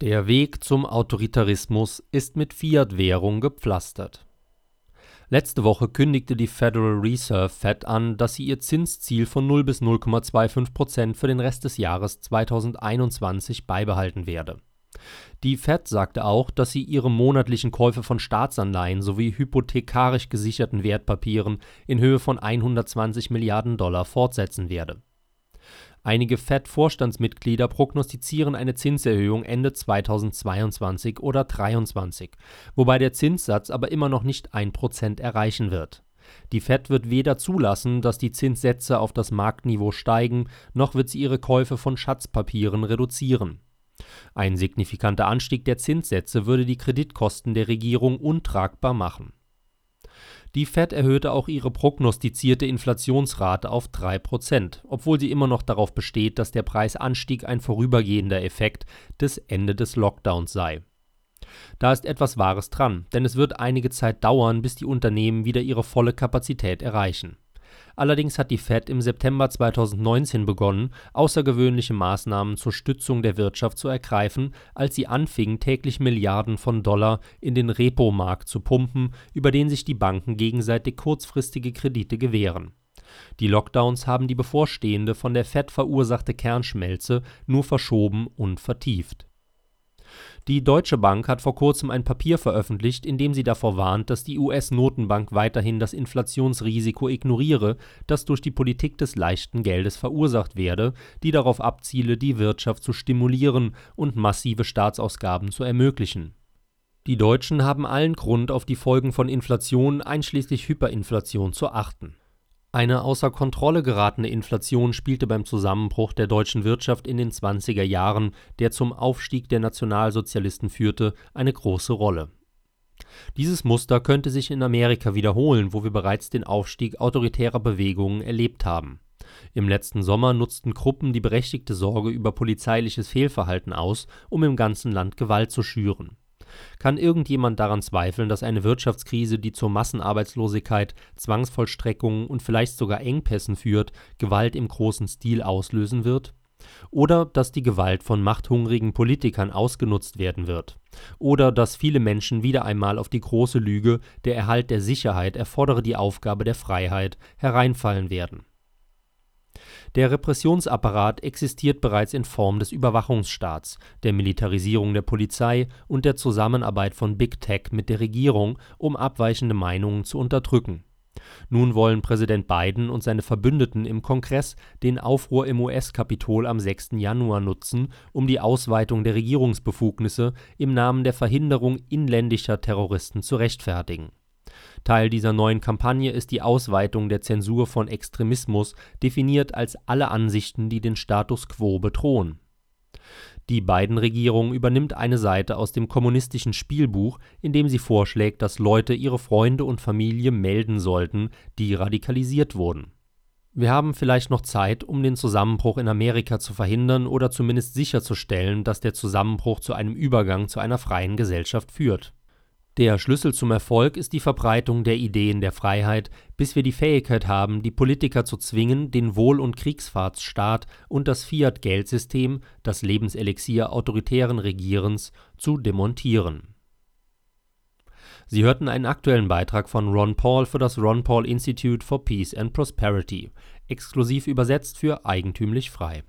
Der Weg zum Autoritarismus ist mit Fiat-Währung gepflastert. Letzte Woche kündigte die Federal Reserve Fed an, dass sie ihr Zinsziel von 0 bis 0,25 Prozent für den Rest des Jahres 2021 beibehalten werde. Die Fed sagte auch, dass sie ihre monatlichen Käufe von Staatsanleihen sowie hypothekarisch gesicherten Wertpapieren in Höhe von 120 Milliarden Dollar fortsetzen werde Einige Fed-Vorstandsmitglieder prognostizieren eine Zinserhöhung Ende 2022 oder 2023, wobei der Zinssatz aber immer noch nicht 1% erreichen wird. Die Fed wird weder zulassen, dass die Zinssätze auf das Marktniveau steigen, noch wird sie ihre Käufe von Schatzpapieren reduzieren. Ein signifikanter Anstieg der Zinssätze würde die Kreditkosten der Regierung untragbar machen die Fed erhöhte auch ihre prognostizierte Inflationsrate auf 3% obwohl sie immer noch darauf besteht, dass der Preisanstieg ein vorübergehender Effekt des Ende des Lockdowns sei. Da ist etwas Wahres dran, denn es wird einige Zeit dauern, bis die Unternehmen wieder ihre volle Kapazität erreichen Allerdings hat die Fed im September 2019 begonnen, außergewöhnliche Maßnahmen zur Stützung der Wirtschaft zu ergreifen, als sie anfing, täglich Milliarden von Dollar in den Repo-Markt zu pumpen, über den sich die Banken gegenseitig kurzfristige Kredite gewähren. Die Lockdowns haben die bevorstehende von der Fed verursachte Kernschmelze nur verschoben und vertieft die Deutsche Bank hat vor kurzem ein Papier veröffentlicht, in dem sie davor warnt, dass die US-Notenbank weiterhin das Inflationsrisiko ignoriere, das durch die Politik des leichten Geldes verursacht werde, die darauf abziele, die Wirtschaft zu stimulieren und massive Staatsausgaben zu ermöglichen. Die Deutschen haben allen Grund, auf die Folgen von Inflation einschließlich Hyperinflation zu achten eine außer Kontrolle geratene Inflation spielte beim Zusammenbruch der deutschen Wirtschaft in den 20er Jahren, der zum Aufstieg der Nationalsozialisten führte, eine große Rolle. Dieses Muster könnte sich in Amerika wiederholen, wo wir bereits den Aufstieg autoritärer Bewegungen erlebt haben. Im letzten Sommer nutzten Gruppen die berechtigte Sorge über polizeiliches Fehlverhalten aus, um im ganzen Land Gewalt zu schüren kann irgendjemand daran zweifeln, dass eine Wirtschaftskrise, die zur Massenarbeitslosigkeit, Zwangsvollstreckungen und vielleicht sogar Engpässen führt, Gewalt im großen Stil auslösen wird? Oder dass die Gewalt von machthungrigen Politikern ausgenutzt werden wird? Oder dass viele Menschen wieder einmal auf die große Lüge, der Erhalt der Sicherheit erfordere die Aufgabe der Freiheit, hereinfallen werden der Repressionsapparat existiert bereits in Form des Überwachungsstaats, der Militarisierung der Polizei und der Zusammenarbeit von Big Tech mit der Regierung, um abweichende Meinungen zu unterdrücken. Nun wollen Präsident Biden und seine Verbündeten im Kongress den Aufruhr im US-Kapitol am 6. Januar nutzen, um die Ausweitung der Regierungsbefugnisse im Namen der Verhinderung inländischer Terroristen zu rechtfertigen Teil dieser neuen Kampagne ist die Ausweitung der Zensur von Extremismus, definiert als alle Ansichten, die den Status quo bedrohen. Die Biden-Regierung übernimmt eine Seite aus dem kommunistischen Spielbuch, in dem sie vorschlägt, dass Leute ihre Freunde und Familie melden sollten, die radikalisiert wurden. Wir haben vielleicht noch Zeit, um den Zusammenbruch in Amerika zu verhindern oder zumindest sicherzustellen, dass der Zusammenbruch zu einem Übergang zu einer freien Gesellschaft führt der Schlüssel zum Erfolg ist die Verbreitung der Ideen der Freiheit, bis wir die Fähigkeit haben, die Politiker zu zwingen, den Wohl und Kriegsfahrtsstaat und das Fiat-Geldsystem, das Lebenselixier autoritären Regierens, zu demontieren. Sie hörten einen aktuellen Beitrag von Ron Paul für das Ron Paul Institute for Peace and Prosperity, exklusiv übersetzt für Eigentümlich Frei